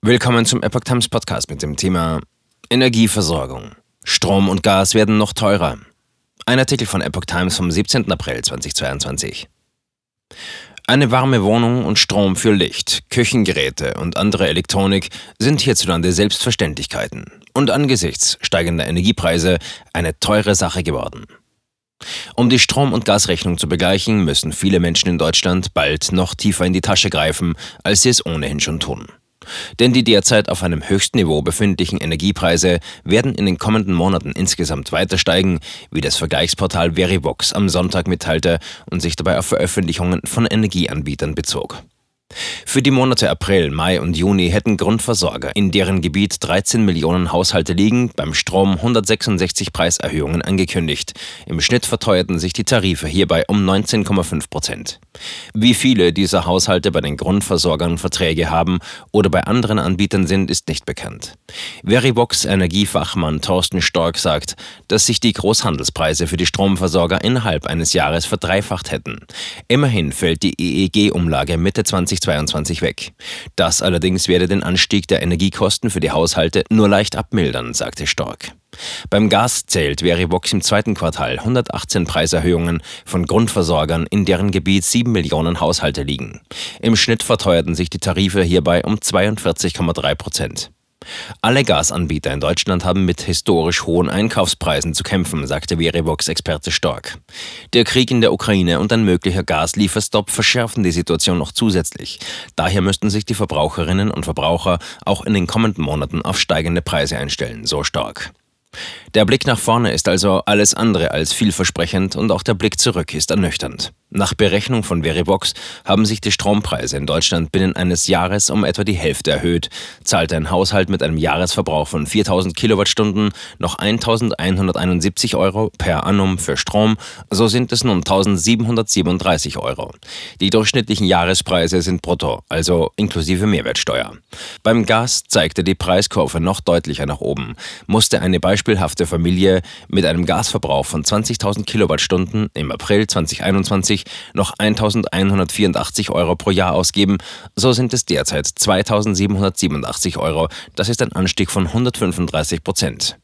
Willkommen zum Epoch Times Podcast mit dem Thema Energieversorgung. Strom und Gas werden noch teurer. Ein Artikel von Epoch Times vom 17. April 2022. Eine warme Wohnung und Strom für Licht, Küchengeräte und andere Elektronik sind hierzulande Selbstverständlichkeiten und angesichts steigender Energiepreise eine teure Sache geworden. Um die Strom- und Gasrechnung zu begleichen, müssen viele Menschen in Deutschland bald noch tiefer in die Tasche greifen, als sie es ohnehin schon tun. Denn die derzeit auf einem höchsten Niveau befindlichen Energiepreise werden in den kommenden Monaten insgesamt weiter steigen, wie das Vergleichsportal Verivox am Sonntag mitteilte und sich dabei auf Veröffentlichungen von Energieanbietern bezog. Für die Monate April, Mai und Juni hätten Grundversorger, in deren Gebiet 13 Millionen Haushalte liegen, beim Strom 166 Preiserhöhungen angekündigt. Im Schnitt verteuerten sich die Tarife hierbei um 19,5 Prozent. Wie viele dieser Haushalte bei den Grundversorgern Verträge haben oder bei anderen Anbietern sind, ist nicht bekannt. Verivox Energiefachmann Thorsten Stork sagt, dass sich die Großhandelspreise für die Stromversorger innerhalb eines Jahres verdreifacht hätten. Immerhin fällt die EEG-Umlage Mitte 20 2022 weg. Das allerdings werde den Anstieg der Energiekosten für die Haushalte nur leicht abmildern, sagte Stork. Beim Gas zählt Verivox im zweiten Quartal 118 Preiserhöhungen von Grundversorgern, in deren Gebiet 7 Millionen Haushalte liegen. Im Schnitt verteuerten sich die Tarife hierbei um 42,3 Prozent. Alle Gasanbieter in Deutschland haben mit historisch hohen Einkaufspreisen zu kämpfen, sagte Verivox-Experte Stork. Der Krieg in der Ukraine und ein möglicher Gaslieferstopp verschärfen die Situation noch zusätzlich. Daher müssten sich die Verbraucherinnen und Verbraucher auch in den kommenden Monaten auf steigende Preise einstellen, so Stork. Der Blick nach vorne ist also alles andere als vielversprechend und auch der Blick zurück ist ernüchternd. Nach Berechnung von Verivox haben sich die Strompreise in Deutschland binnen eines Jahres um etwa die Hälfte erhöht. Zahlt ein Haushalt mit einem Jahresverbrauch von 4000 Kilowattstunden noch 1171 Euro per annum für Strom, so sind es nun 1737 Euro. Die durchschnittlichen Jahrespreise sind brutto, also inklusive Mehrwertsteuer. Beim Gas zeigte die Preiskurve noch deutlicher nach oben. Musste eine beispielhafte Familie mit einem Gasverbrauch von 20.000 Kilowattstunden im April 2021 2020 noch 1.184 Euro pro Jahr ausgeben, so sind es derzeit 2.787 Euro. Das ist ein Anstieg von 135 Prozent.